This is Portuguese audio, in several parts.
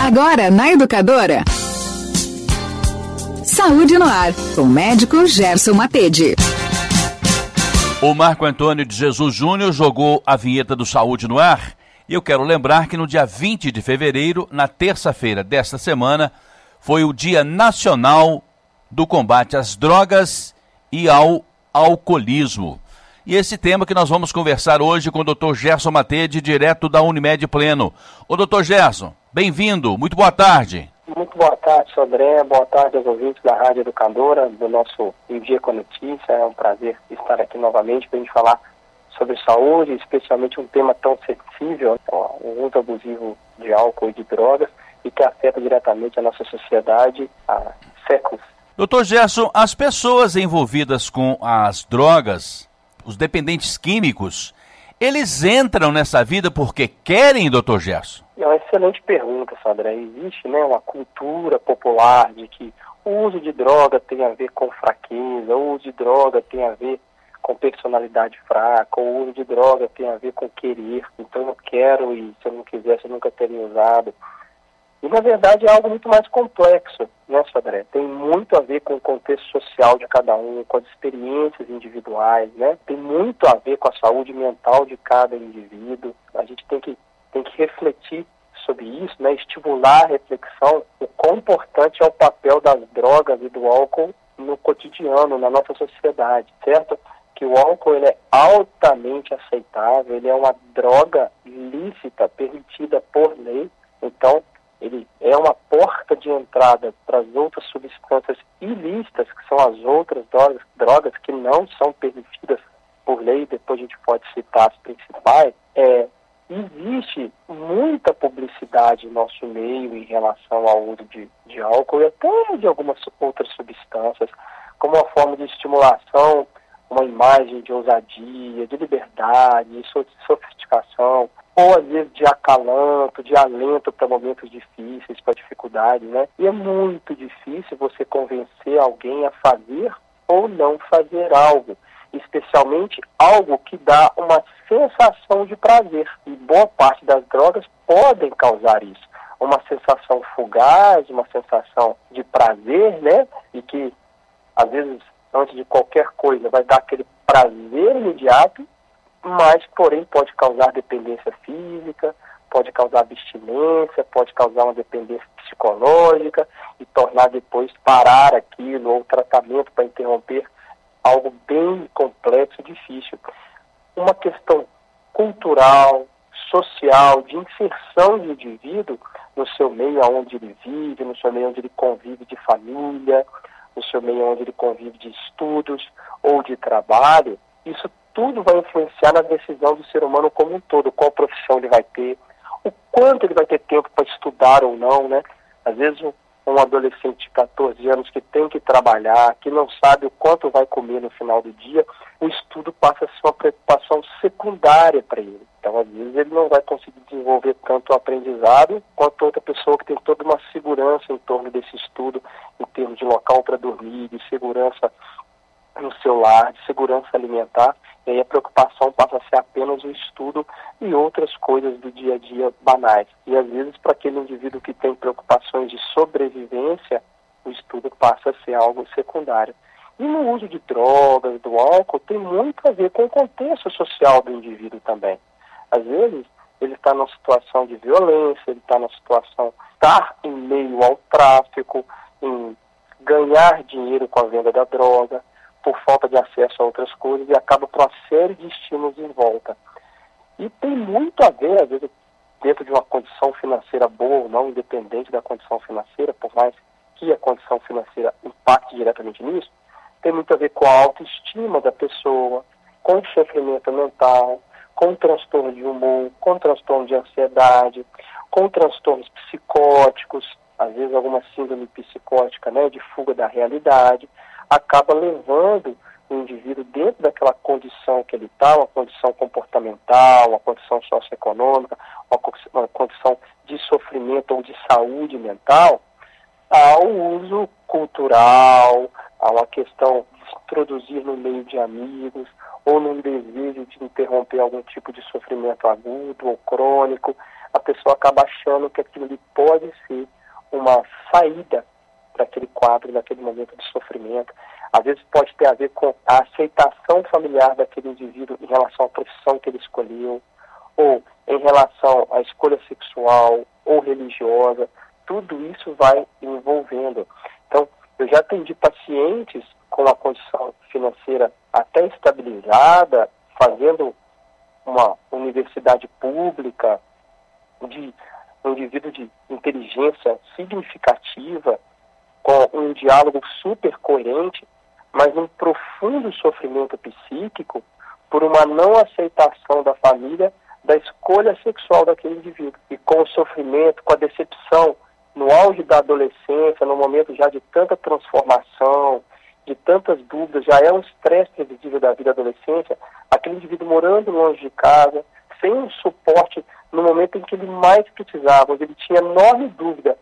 Agora na Educadora. Saúde no ar, com o médico Gerson Matede. O Marco Antônio de Jesus Júnior jogou a vinheta do Saúde no ar. E eu quero lembrar que no dia 20 de fevereiro, na terça-feira desta semana, foi o Dia Nacional do Combate às Drogas e ao Alcoolismo. E esse tema que nós vamos conversar hoje com o Dr. Gerson Matede, direto da Unimed Pleno. Ô, Dr. Gerson, bem-vindo, muito boa tarde. Muito boa tarde, Sodré. Boa tarde aos ouvintes da Rádio Educadora, do nosso Envia com a Notícia. É um prazer estar aqui novamente para a gente falar sobre saúde, especialmente um tema tão sensível, o uso abusivo de álcool e de drogas, e que afeta diretamente a nossa sociedade há séculos. Doutor Gerson, as pessoas envolvidas com as drogas os dependentes químicos, eles entram nessa vida porque querem, doutor Gerson? É uma excelente pergunta, Sadré. Existe né, uma cultura popular de que o uso de droga tem a ver com fraqueza, o uso de droga tem a ver com personalidade fraca, o uso de droga tem a ver com querer, então eu quero e se eu não quisesse eu nunca teria usado. E, na verdade, é algo muito mais complexo, né, Sodré? Tem muito a ver com o contexto social de cada um, com as experiências individuais, né? Tem muito a ver com a saúde mental de cada indivíduo. A gente tem que, tem que refletir sobre isso, né? Estimular a reflexão, o quão importante é o papel das drogas e do álcool no cotidiano, na nossa sociedade, certo? Que o álcool ele é altamente aceitável, ele é uma droga lícita, permitida por lei. Então, ele é uma porta de entrada para as outras substâncias ilícitas, que são as outras drogas, drogas que não são permitidas por lei, depois a gente pode citar as principais, é, existe muita publicidade no nosso meio em relação ao uso de, de álcool e até de algumas outras substâncias, como uma forma de estimulação, uma imagem de ousadia, de liberdade, de sofisticação, ou às vezes de acalanto, de alento para momentos difíceis, para dificuldades, né? E é muito difícil você convencer alguém a fazer ou não fazer algo, especialmente algo que dá uma sensação de prazer. E boa parte das drogas podem causar isso. Uma sensação fugaz, uma sensação de prazer, né? E que às vezes antes de qualquer coisa vai dar aquele prazer imediato mas, porém, pode causar dependência física, pode causar abstinência, pode causar uma dependência psicológica e tornar depois parar aquilo ou tratamento para interromper algo bem complexo e difícil. Uma questão cultural, social, de inserção do indivíduo no seu meio onde ele vive, no seu meio onde ele convive de família, no seu meio onde ele convive de estudos ou de trabalho, isso tudo vai influenciar na decisão do ser humano como um todo, qual profissão ele vai ter, o quanto ele vai ter tempo para estudar ou não, né? Às vezes um, um adolescente de 14 anos que tem que trabalhar, que não sabe o quanto vai comer no final do dia, o estudo passa a ser uma preocupação secundária para ele. Então, às vezes, ele não vai conseguir desenvolver tanto o aprendizado quanto outra pessoa que tem toda uma segurança em torno desse estudo, em termos de local para dormir, de segurança no seu lar, de segurança alimentar. E aí a preocupação passa a ser apenas o estudo e outras coisas do dia a dia banais. E às vezes, para aquele indivíduo que tem preocupações de sobrevivência, o estudo passa a ser algo secundário. E no uso de drogas, do álcool, tem muito a ver com o contexto social do indivíduo também. Às vezes, ele está numa situação de violência, ele está numa situação, estar em meio ao tráfico, em ganhar dinheiro com a venda da droga, por falta de acesso a outras coisas e acaba por uma série de estímulos em volta. E tem muito a ver, às vezes, dentro de uma condição financeira boa ou não, independente da condição financeira, por mais que a condição financeira impacte diretamente nisso, tem muito a ver com a autoestima da pessoa, com o sofrimento mental, com o transtorno de humor, com o transtorno de ansiedade, com transtornos psicóticos, às vezes alguma síndrome psicótica, né, de fuga da realidade acaba levando o indivíduo dentro daquela condição que ele está, uma condição comportamental, uma condição socioeconômica, uma, condição de sofrimento ou de saúde mental, ao uso cultural, a uma questão de se produzir no meio de amigos, ou num desejo de interromper algum tipo de sofrimento agudo ou crônico, a pessoa acaba achando que aquilo pode ser uma saída para aquele quadro, naquele momento de sofrimento. Às vezes pode ter a ver com a aceitação familiar daquele indivíduo em relação à profissão que ele escolheu, ou em relação à escolha sexual ou religiosa. Tudo isso vai envolvendo. Então, eu já atendi pacientes com a condição financeira até estabilizada, fazendo uma universidade pública, de um indivíduo de inteligência significativa, com um diálogo super coerente, mas um profundo sofrimento psíquico por uma não aceitação da família da escolha sexual daquele indivíduo. E com o sofrimento, com a decepção, no auge da adolescência, no momento já de tanta transformação, de tantas dúvidas, já é um estresse previsível da vida da adolescência, aquele indivíduo morando longe de casa, sem um suporte no momento em que ele mais precisava, onde ele tinha enorme dúvida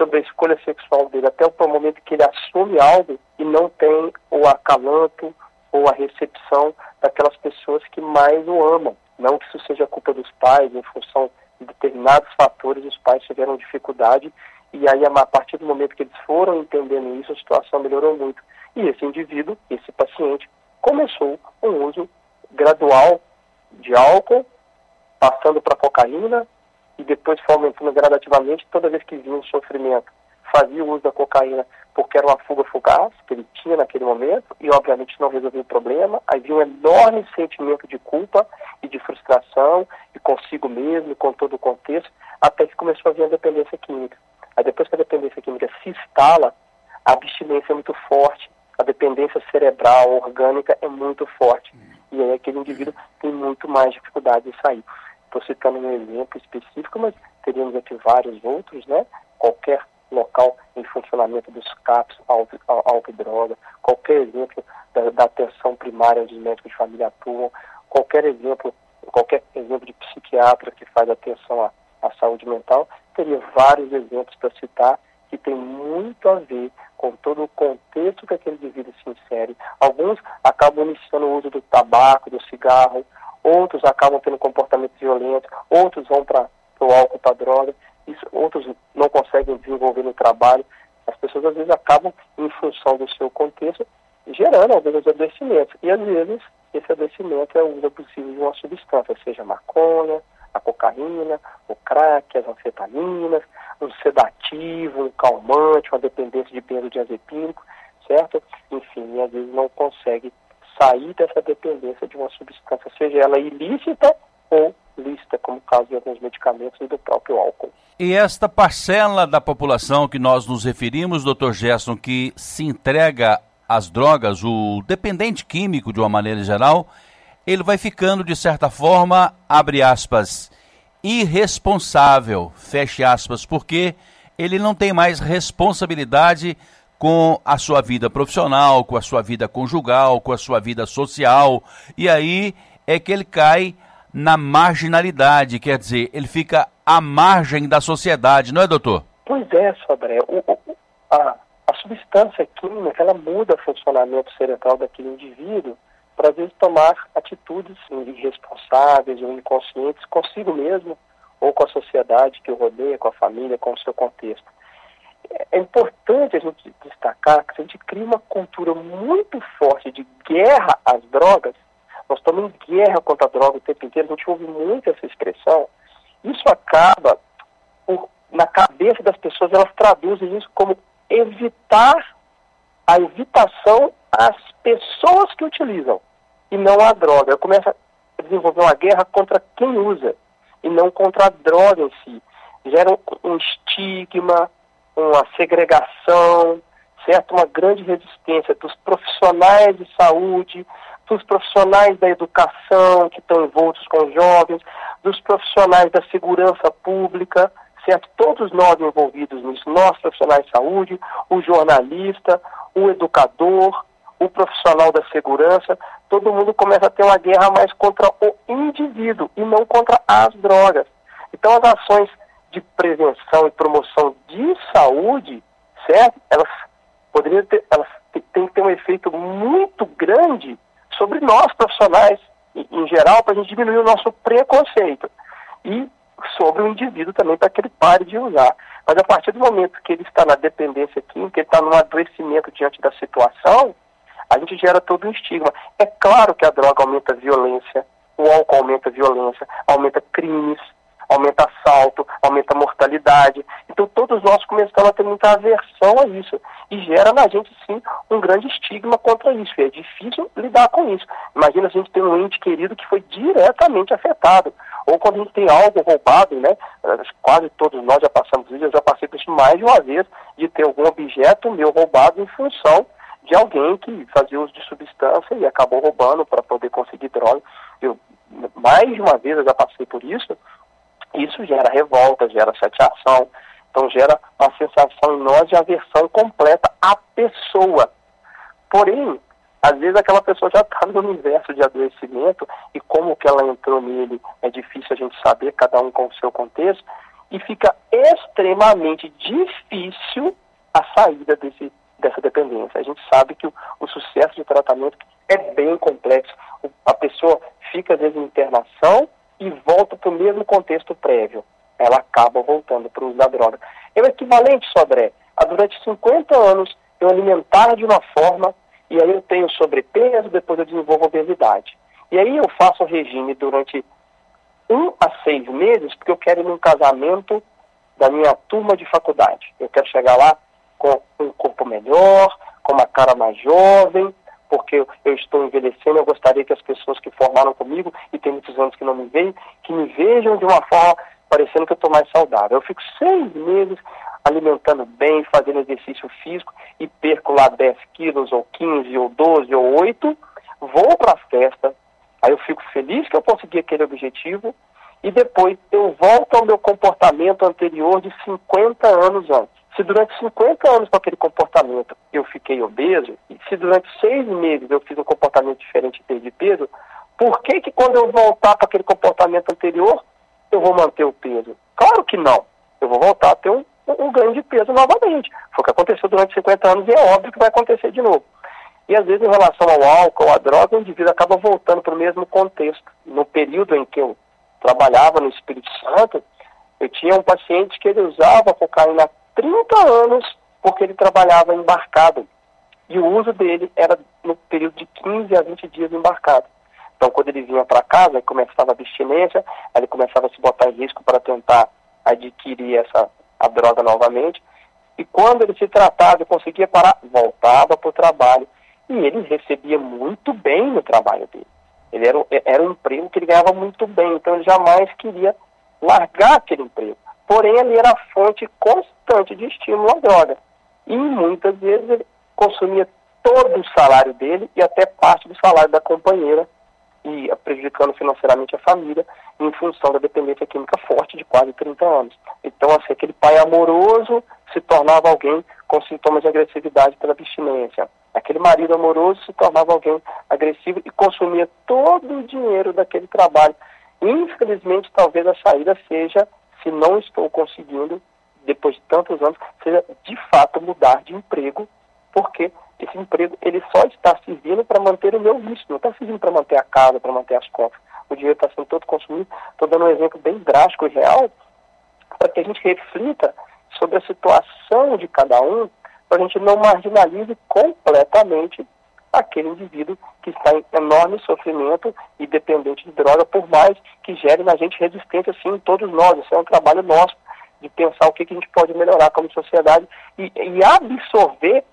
sobre a escolha sexual dele, até o momento que ele assume algo e não tem o acalanto ou a recepção daquelas pessoas que mais o amam. Não que isso seja culpa dos pais, em função de determinados fatores, os pais tiveram dificuldade e aí, a partir do momento que eles foram entendendo isso, a situação melhorou muito. E esse indivíduo, esse paciente, começou um uso gradual de álcool, passando para cocaína, e depois foi aumentando gradativamente toda vez que vinha um sofrimento. Fazia o uso da cocaína porque era uma fuga fugaz que ele tinha naquele momento e, obviamente, não resolvia o problema. Aí vinha um enorme sentimento de culpa e de frustração, e consigo mesmo, e com todo o contexto, até que começou a vir a dependência química. Aí depois que a dependência química se instala, a abstinência é muito forte, a dependência cerebral, orgânica é muito forte. E aí aquele indivíduo tem muito mais dificuldade de sair. Estou citando um exemplo específico, mas teríamos aqui vários outros, né? Qualquer local em funcionamento dos CAPs, álcool, droga, qualquer exemplo da, da, atenção primária onde os médicos de família atuam, qualquer exemplo, qualquer exemplo de psiquiatra que faz atenção à, à saúde mental, teria vários exemplos para citar que tem muito a ver com todo o contexto que aquele indivíduo se insere. Alguns acabam iniciando o uso do tabaco, do cigarro, outros acabam tendo comportamento violento, outros vão para o álcool, para a droga, isso, outros não conseguem desenvolver no trabalho. As pessoas às vezes acabam, em função do seu contexto, gerando alguns adoecimentos. E às vezes esse adoecimento é o uso possível de uma substância, seja maconha, a cocaína, o crack, as anfetaminas, um sedativo, um calmante, uma dependência de benzodiazepínico, certo? Enfim, às vezes não consegue sair dessa dependência de uma substância, seja ela ilícita ou lícita, como o caso de alguns medicamentos e do próprio álcool. E esta parcela da população que nós nos referimos, doutor Gerson, que se entrega às drogas, o dependente químico de uma maneira geral, ele vai ficando, de certa forma, abre aspas, irresponsável, feche aspas, porque ele não tem mais responsabilidade com a sua vida profissional, com a sua vida conjugal, com a sua vida social, e aí é que ele cai na marginalidade, quer dizer, ele fica à margem da sociedade, não é, doutor? Pois é, Sobré. O, o, a, a substância química, ela muda o funcionamento cerebral daquele indivíduo para às vezes tomar atitudes irresponsáveis ou inconscientes consigo mesmo ou com a sociedade que o rodeia, com a família, com o seu contexto. É importante a gente destacar que se a gente cria uma cultura muito forte de guerra às drogas, nós estamos em guerra contra a droga o tempo inteiro, a gente ouve muito essa expressão, isso acaba, por, na cabeça das pessoas, elas traduzem isso como evitar a evitação às pessoas que utilizam e não a droga. Começa a desenvolver uma guerra contra quem usa e não contra a droga em si. Gera um, estigma, uma segregação, certo? Uma grande resistência dos profissionais de saúde, dos profissionais da educação que estão envoltos com os jovens, dos profissionais da segurança pública, certo? Todos nós envolvidos nisso, nós profissionais de saúde, o jornalista, o educador, o profissional da segurança, todo mundo começa a ter uma guerra mais contra o indivíduo e não contra as drogas. Então as ações de prevenção e promoção de saúde, certo? Elas poderiam ter, elas têm que ter um efeito muito grande sobre nós profissionais em, geral para a gente diminuir o nosso preconceito. E sobre o indivíduo também para que ele pare de usar. Mas a partir do momento que ele está na dependência química, ele está no adoecimento diante da situação, a gente gera todo um estigma. É claro que a droga aumenta a violência, o álcool aumenta a violência, aumenta crimes, aumenta assalto, aumenta mortalidade. Então todos nós começamos a ter muita aversão a isso. E gera na gente, sim, um grande estigma contra isso. E é difícil lidar com isso. Imagina a gente ter um ente querido que foi diretamente afetado. Ou quando a gente tem algo roubado, né? Quase todos nós já passamos isso, eu já passei por isso mais de uma vez, de ter algum objeto meu roubado em função de alguém que fazia uso de substância e acabou roubando para poder conseguir droga. Eu, mais de uma vez eu já passei por isso, isso gera revolta, gera chateação, então gera uma sensação em nós de aversão completa à pessoa. Porém, às vezes aquela pessoa já está no universo de adoecimento e como que ela entrou nele é difícil a gente saber, cada um com o seu contexto, e fica extremamente difícil a saída desse, dessa dependência. A gente sabe que o, o sucesso de tratamento é bem complexo. O, a pessoa fica às vezes em internação e volta para o mesmo contexto prévio. Ela acaba voltando para o uso da droga. É o equivalente, Sodré, a durante 50 anos eu alimentar de uma forma e aí eu tenho sobrepeso, depois eu desenvolvo obesidade. E aí eu faço o regime durante um a seis meses, porque eu quero ir num casamento da minha turma de faculdade. Eu quero chegar lá com um corpo melhor, com uma cara mais jovem, porque eu estou envelhecendo, eu gostaria que as pessoas que formaram comigo, e tem muitos anos que não me veem, que me vejam de uma forma parecendo que eu estou mais saudável. Eu fico seis meses alimentando bem, fazendo exercício físico, e perco lá 10 quilos, ou 15, ou 12, ou 8, vou para a festa, aí eu fico feliz que eu consegui aquele objetivo, e depois eu volto ao meu comportamento anterior de 50 anos antes. Se durante 50 anos com aquele comportamento eu fiquei obeso, e se durante seis meses eu fiz um comportamento diferente e perdi peso, por que que quando eu voltar para aquele comportamento anterior, eu vou manter o peso? Claro que não. Eu vou voltar a ter um, um ganho de peso novamente. Foi o que aconteceu durante 50 anos e é óbvio que vai acontecer de novo. E às vezes, em relação ao álcool, à droga, o indivíduo acaba voltando para o mesmo contexto. No período em que eu trabalhava no Espírito Santo, eu tinha um paciente que ele usava cocaína 30 anos porque ele trabalhava embarcado. E o uso dele era no período de 15 a 20 dias embarcado. Então, quando ele vinha para casa, ele começava a abstinência, ele começava a se botar em risco para tentar adquirir essa a droga novamente. E quando ele se tratava e conseguia parar, voltava para o trabalho. E ele recebia muito bem no trabalho dele. Ele era, era um emprego que ele ganhava muito bem, então ele jamais queria largar aquele emprego. Porém, ele era fonte constante de estímulo à droga. E muitas vezes ele consumia todo o salário dele e até parte do salário da companheira, e prejudicando financeiramente a família, em função da dependência química forte de quase 30 anos. Então, assim, aquele pai amoroso se tornava alguém com sintomas de agressividade pela abstinência. Aquele marido amoroso se tornava alguém agressivo e consumia todo o dinheiro daquele trabalho. Infelizmente, talvez a saída seja se não estou conseguindo, depois de tantos anos, seja de fato mudar de emprego, porque esse emprego ele só está servindo para manter o meu vício, não está servindo para manter a casa, para manter as contas. O dinheiro está sendo todo consumido. Estou dando um exemplo bem drástico e real, para que a gente reflita sobre a situação de cada um, para a gente não marginalize completamente aquele indivíduo que está em enorme sofrimento e dependente de droga, por mais que gere na gente resistência, sim, em todos nós. Isso é um trabalho nosso de pensar o que, que a gente pode melhorar como sociedade e, e absorver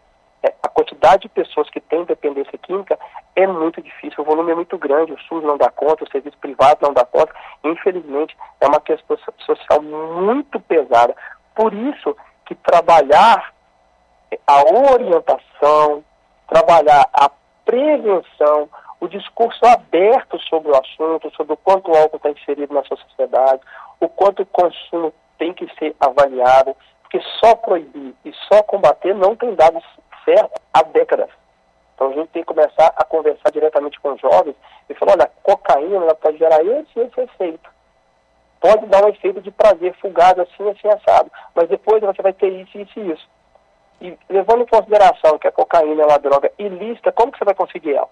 é, a quantidade de pessoas que têm dependência química é muito difícil, o volume é muito grande, o SUS não dá conta, o serviço privado não dá conta. Infelizmente, é uma questão social muito pesada. Por isso que trabalhar a orientação, trabalhar a prevenção, o discurso aberto sobre o assunto, sobre o quanto o álcool está inserido na sua sociedade, o quanto o consumo tem que ser avaliado, porque só proibir e só combater não tem dado certo há décadas. Então a gente tem que começar a conversar diretamente com os jovens e falar, olha, cocaína pode gerar esse e esse efeito. Pode dar um efeito de prazer fugaz assim, assim, assado. Mas depois você vai ter isso, isso e isso. E levando em consideração que a cocaína é uma droga ilícita, como que você vai conseguir ela?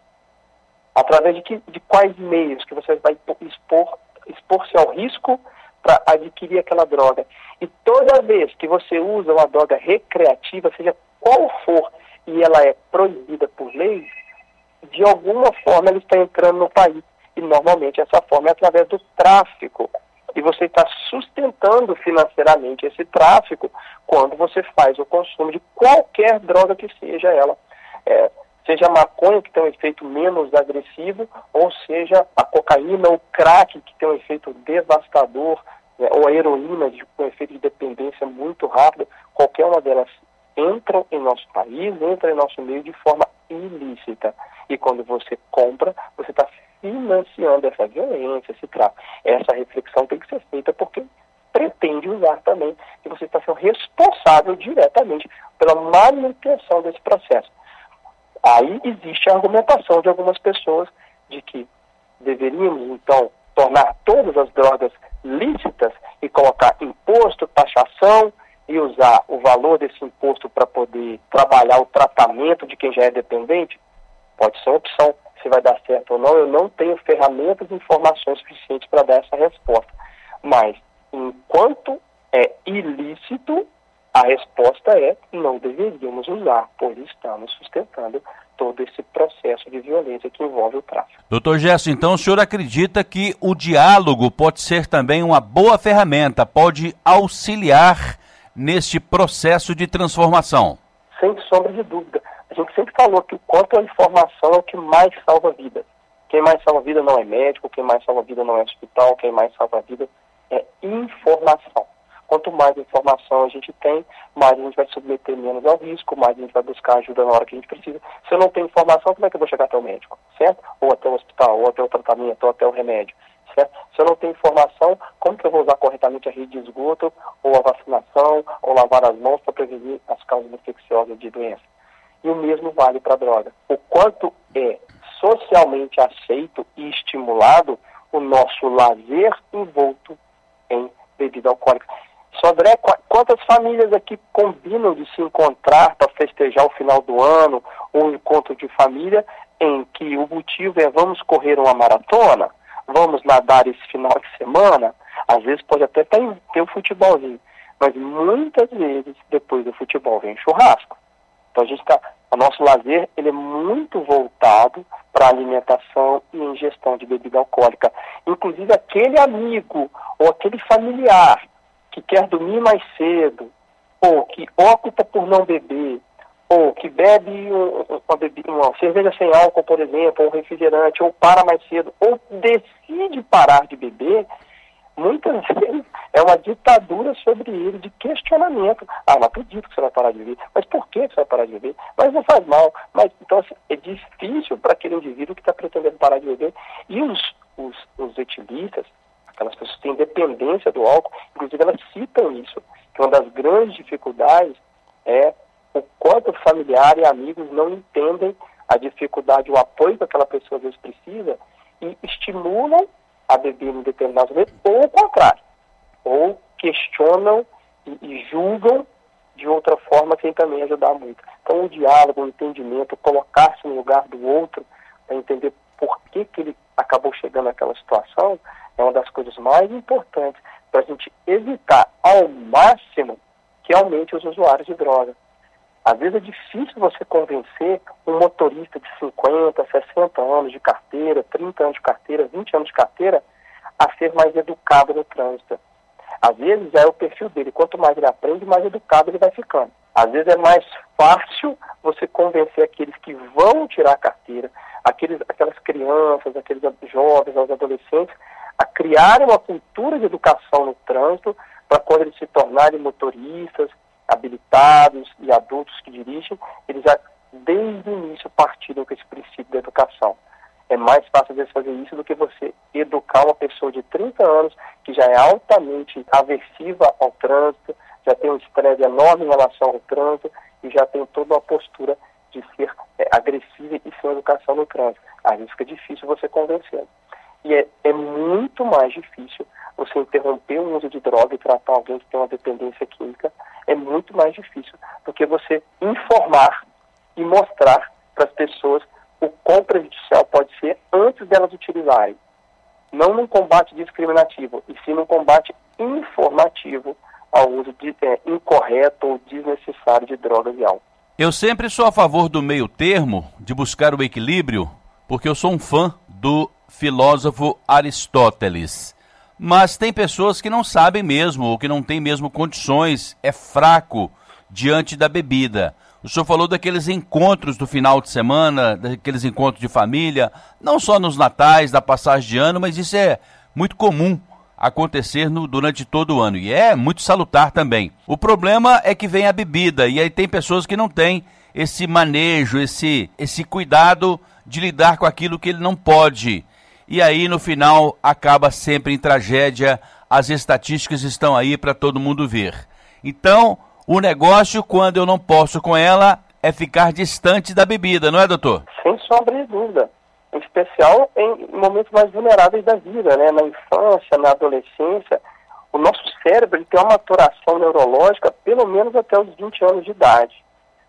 Através de, que, de quais meios que você vai expor, expor-se ao risco para adquirir aquela droga. E toda vez que você usa uma droga recreativa, seja qual for, e ela é proibida por lei, de alguma forma ela está entrando no país. E normalmente essa forma é através do tráfico. E você está sustentando financeiramente esse tráfico quando você faz o consumo de qualquer droga que seja ela. É, seja a maconha, que tem um efeito menos agressivo, ou seja a cocaína ou crack, que tem um efeito devastador, né, ou a heroína, com efeito de dependência muito rápido, qualquer uma delas entram em nosso país, entra em nosso meio de forma ilícita. E quando você compra, você está financiando essa violência, esse tráfico. Essa reflexão tem que ser feita porque pretende usar também que você está sendo responsável diretamente pela manutenção desse processo. Aí existe a argumentação de algumas pessoas de que deveríamos, então, tornar todas as drogas lícitas e colocar imposto, taxação e usar o valor desse imposto para poder trabalhar o tratamento de quem já é dependente, pode ser uma opção. Se vai dar certo ou não, eu não tenho ferramentas e informações suficientes para dar essa resposta. Mas, enquanto é ilícito, a resposta é não deveríamos usar, pois estamos sustentando todo esse processo de violência que envolve o tráfico. Doutor Gerson, então o senhor acredita que o diálogo pode ser também uma boa ferramenta, pode auxiliar neste processo de transformação? Sem sombra de dúvida. A gente sempre falou que o quanto a informação é o que mais salva vidas. Quem mais salva vida não é médico, quem mais salva vida não é hospital, quem mais salva vida é informação. Quanto mais informação a gente tem, mais a gente vai submeter menos ao risco, mais a gente vai buscar ajuda na hora que a gente precisa. Se eu não tenho informação, como é que eu vou chegar até o médico? Certo? Ou até o hospital, ou até o tratamento, ou até o remédio. Certo? Se eu não tenho informação, como que eu vou usar corretamente a rede de esgoto, ou a vacinação, ou lavar as mãos para prevenir as causas infecciosas de doença? E o mesmo vale para a droga. O quanto é socialmente aceito e estimulado o nosso lazer envolto em bebida alcoólica. Sodré, quantas famílias aqui combinam de se encontrar para festejar o final do ano, ou um encontro de família, em que o motivo é vamos correr uma maratona, vamos nadar esse final de semana, às vezes pode até ter, ter o futebolzinho, mas muitas vezes depois do futebol vem churrasco. Então a gente está, o nosso lazer ele é muito voltado para alimentação e ingestão de bebida alcoólica. Inclusive aquele amigo ou aquele familiar que quer dormir mais cedo, ou que opta por não beber, ou que bebe uma, bebida, uma cerveja sem álcool, por exemplo, ou um refrigerante, ou para mais cedo, ou decide parar de beber, muitas vezes é uma ditadura sobre ele de questionamento. Ah, não acredito que você vai parar de beber. Mas por que você vai parar de beber? Mas não faz mal. Mas então assim, é difícil para aquele indivíduo que está pretendendo parar de beber. E os, os, os etilistas, aquelas pessoas que têm dependência do álcool, inclusive elas citam isso, que uma das grandes dificuldades é o quanto familiar e amigos não entendem a dificuldade, o apoio que aquela pessoa às vezes precisa e estimulam a beber em determinados momentos, ou o contrário, ou questionam e, e julgam de outra forma sem também ajudar muito. Então o diálogo, o entendimento, colocar-se no lugar do outro para entender por que, que ele acabou chegando naquela situação, é uma das coisas mais importantes para a gente evitar ao máximo que aumente os usuários de droga. Às vezes é difícil você convencer um motorista de 50, 60 anos de carteira, 30 anos de carteira, 20 anos de carteira, a ser mais educado no trânsito. Às vezes é o perfil dele. Quanto mais ele aprende, mais educado ele vai ficando. Às vezes é mais fácil você convencer aqueles que vão tirar a carteira, aqueles, aquelas crianças, aqueles jovens, os adolescentes, a criar uma cultura de educação no trânsito para quando eles se tornarem motoristas, habilitados e adultos que dirigem, eles já desde o início partiram com esse princípio da educação. É mais fácil de fazer isso do que você educar uma pessoa de 30 anos que já é altamente aversiva ao trânsito, já tem um estresse enorme em relação ao trânsito e já tem toda uma postura de ser é, agressiva e sem educação no trânsito. Vezes fica difícil você convencer. E é, é muito mais difícil você interromper o uso de droga e tratar alguém que tem uma dependência química. É muito mais difícil do que você informar e mostrar para as pessoas o quão prejudicial pode ser antes delas utilizarem. Não num combate discriminativo, e sim num combate informativo ao uso de, é, incorreto ou desnecessário de drogas e álcool. Eu sempre sou a favor do meio termo, de buscar o equilíbrio, porque eu sou um fã do filósofo Aristóteles. Mas tem pessoas que não sabem mesmo, ou que não têm mesmo condições, é fraco diante da bebida. O senhor falou daqueles encontros do final de semana, daqueles encontros de família, não só nos natais, da passagem de ano, mas isso é muito comum acontecer no, durante todo o ano. E é muito salutar também. O problema é que vem a bebida, e aí tem pessoas que não têm esse manejo, esse, esse cuidado de lidar com aquilo que ele não pode. E aí, no final, acaba sempre em tragédia. As estatísticas estão aí para todo mundo ver. Então, o negócio, quando eu não posso com ela, é ficar distante da bebida, não é, doutor? Sem sombra de dúvida. Em especial em momentos mais vulneráveis da vida, né? Na infância, na adolescência, o nosso cérebro tem uma maturação neurológica pelo menos até os 20 anos de idade.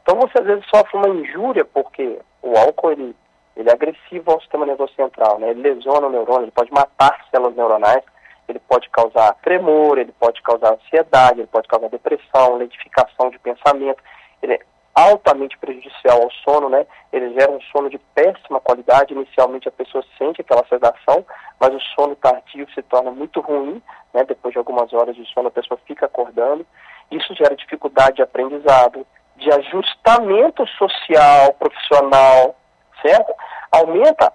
Então você às vezes sofre uma injúria porque o álcool ele, ele é agressivo ao sistema nervoso central, né? Ele lesiona o neurônio, ele pode matar células neuronais ele pode causar tremor, ele pode causar ansiedade, ele pode causar depressão, lentificação de pensamento. Ele é altamente prejudicial ao sono, né? Ele gera um sono de péssima qualidade. Inicialmente a pessoa sente aquela sedação, mas o sono tardio se torna muito ruim, né? Depois de algumas horas de sono a pessoa fica acordando. Isso gera dificuldade de aprendizado, de ajustamento social, profissional, certo? Aumenta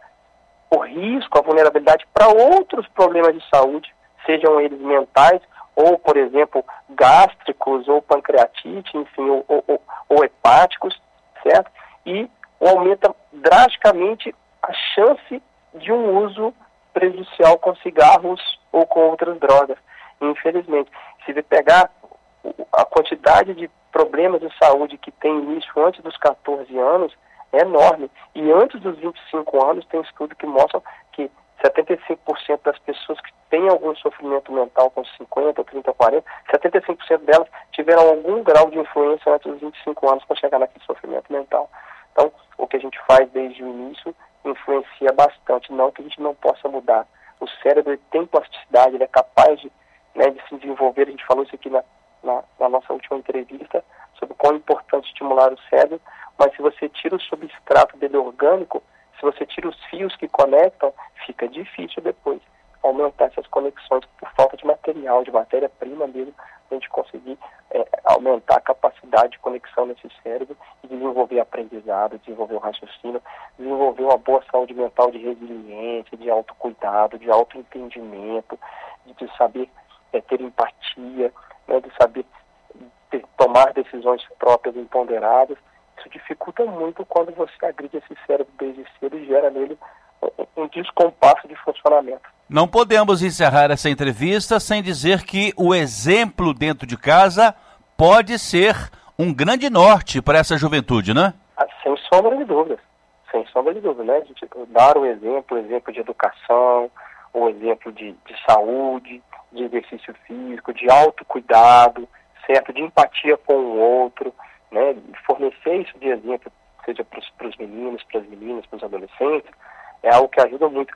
o risco, a vulnerabilidade para outros problemas de saúde, sejam eles mentais ou, por exemplo, gástricos ou pancreatite, enfim, ou, ou, ou hepáticos, certo? E aumenta drasticamente a chance de um uso prejudicial com cigarros ou com outras drogas. Infelizmente, se você pegar a quantidade de problemas de saúde que tem início antes dos 14 anos, é enorme. E antes dos 25 anos, tem estudo que mostra que 75% das pessoas que têm algum sofrimento mental com 50, 30, 40, 75% delas tiveram algum grau de influência antes dos 25 anos para chegar naquele sofrimento mental. Então, o que a gente faz desde o início influencia bastante, não que a gente não possa mudar. O cérebro tem plasticidade, ele é capaz de, né, de se desenvolver, a gente falou isso aqui na, na, na nossa última entrevista, sobre quão é importante estimular o cérebro, mas se você tira o substrato dele orgânico, se você tira os fios que conectam, fica difícil depois aumentar essas conexões por falta de material, de matéria-prima mesmo, a gente conseguir é, aumentar a capacidade de conexão nesse cérebro e desenvolver aprendizado, desenvolver o raciocínio, desenvolver uma boa saúde mental de resiliência, de autocuidado, de autoentendimento, de, de saber é, ter empatia, né, de saber ter, tomar decisões próprias e ponderadas isso dificulta muito quando você agride esse cérebro desde cedo e gera nele um descompasso de funcionamento. Não podemos encerrar essa entrevista sem dizer que o exemplo dentro de casa pode ser um grande norte para essa juventude, né? Ah, sem sombra de dúvidas. Sem sombra de dúvida, né? Gente dar o exemplo, o exemplo de educação, o exemplo de, de saúde, de exercício físico, de autocuidado, certo? De empatia com o outro, né, fornecer isso de exemplo, seja para os meninos, para as meninas, para os adolescentes, é algo que ajuda muito.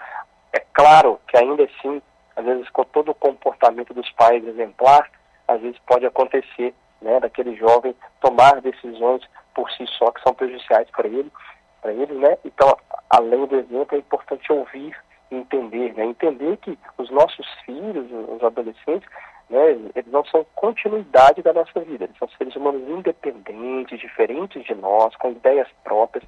É claro que ainda assim, às vezes com todo o comportamento dos pais exemplar, às vezes pode acontecer, né, daquele jovem tomar decisões por si só que são prejudiciais para ele, para ele, né? Então, além do exemplo, é importante ouvir entender, né? Entender que os nossos filhos, os adolescentes, né, eles não são continuidade da nossa vida, eles são seres humanos independentes, diferentes de nós, com ideias próprias,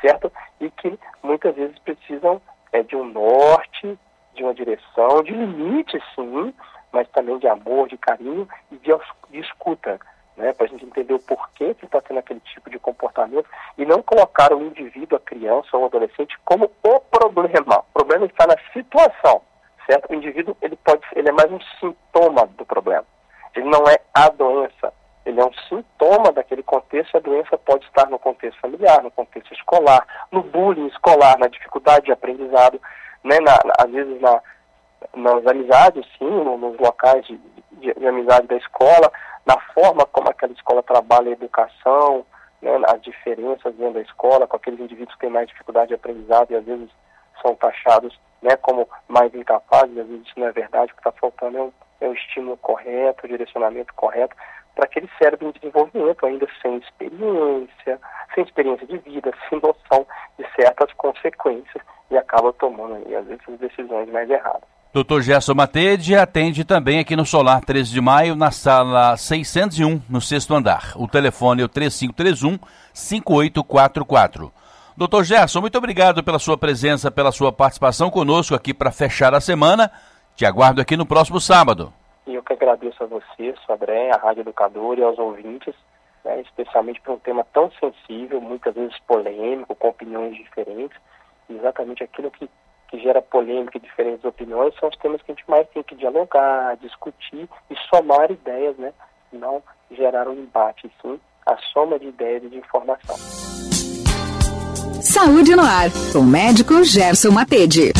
certo? E que muitas vezes precisam é, de um norte, de uma direção, de limites, sim, mas também de amor, de carinho e de, de escuta, né, para a gente entender o porquê que está tendo aquele tipo de comportamento e não colocar o indivíduo, a criança ou o adolescente como o problema. O problema está na situação certo? O indivíduo ele pode, ele é mais um sintoma do problema. Ele não é a doença. Ele é um sintoma daquele contexto. A doença pode estar no contexto familiar, no contexto escolar, no bullying escolar, na dificuldade de aprendizado, né? Na, na, às vezes na, nas amizades, sim, no, nos locais de, de, de, amizade da escola, na forma como aquela escola trabalha a educação, né? as diferenças dentro da escola, com aqueles indivíduos que têm mais dificuldade de aprendizado e às vezes são taxados né, como mais incapazes, às vezes isso não é verdade, o que está faltando é um, é um estímulo correto, o direcionamento correto, para aquele cérebro em desenvolvimento, ainda sem experiência, sem experiência de vida, sem noção de certas consequências, e acaba tomando aí, às vezes, decisões mais erradas. Dr. Gerson Matede atende também aqui no Solar 13 de maio, na sala 601, no sexto andar. O telefone é o 3531 5844. Doutor Gerson, muito obrigado pela sua presença, pela sua participação conosco aqui para fechar a semana. Te aguardo aqui no próximo sábado. Eu que agradeço a você, André, a Rádio Educador e aos ouvintes, né, especialmente por um tema tão sensível, muitas vezes polêmico, com opiniões diferentes. Exatamente aquilo que, que gera polêmica e diferentes opiniões são os temas que a gente mais tem que dialogar, discutir e somar ideias, né? Não gerar um embate, sim a soma de ideias e de informação. Saúde no ar, com o médico Gerson Matede.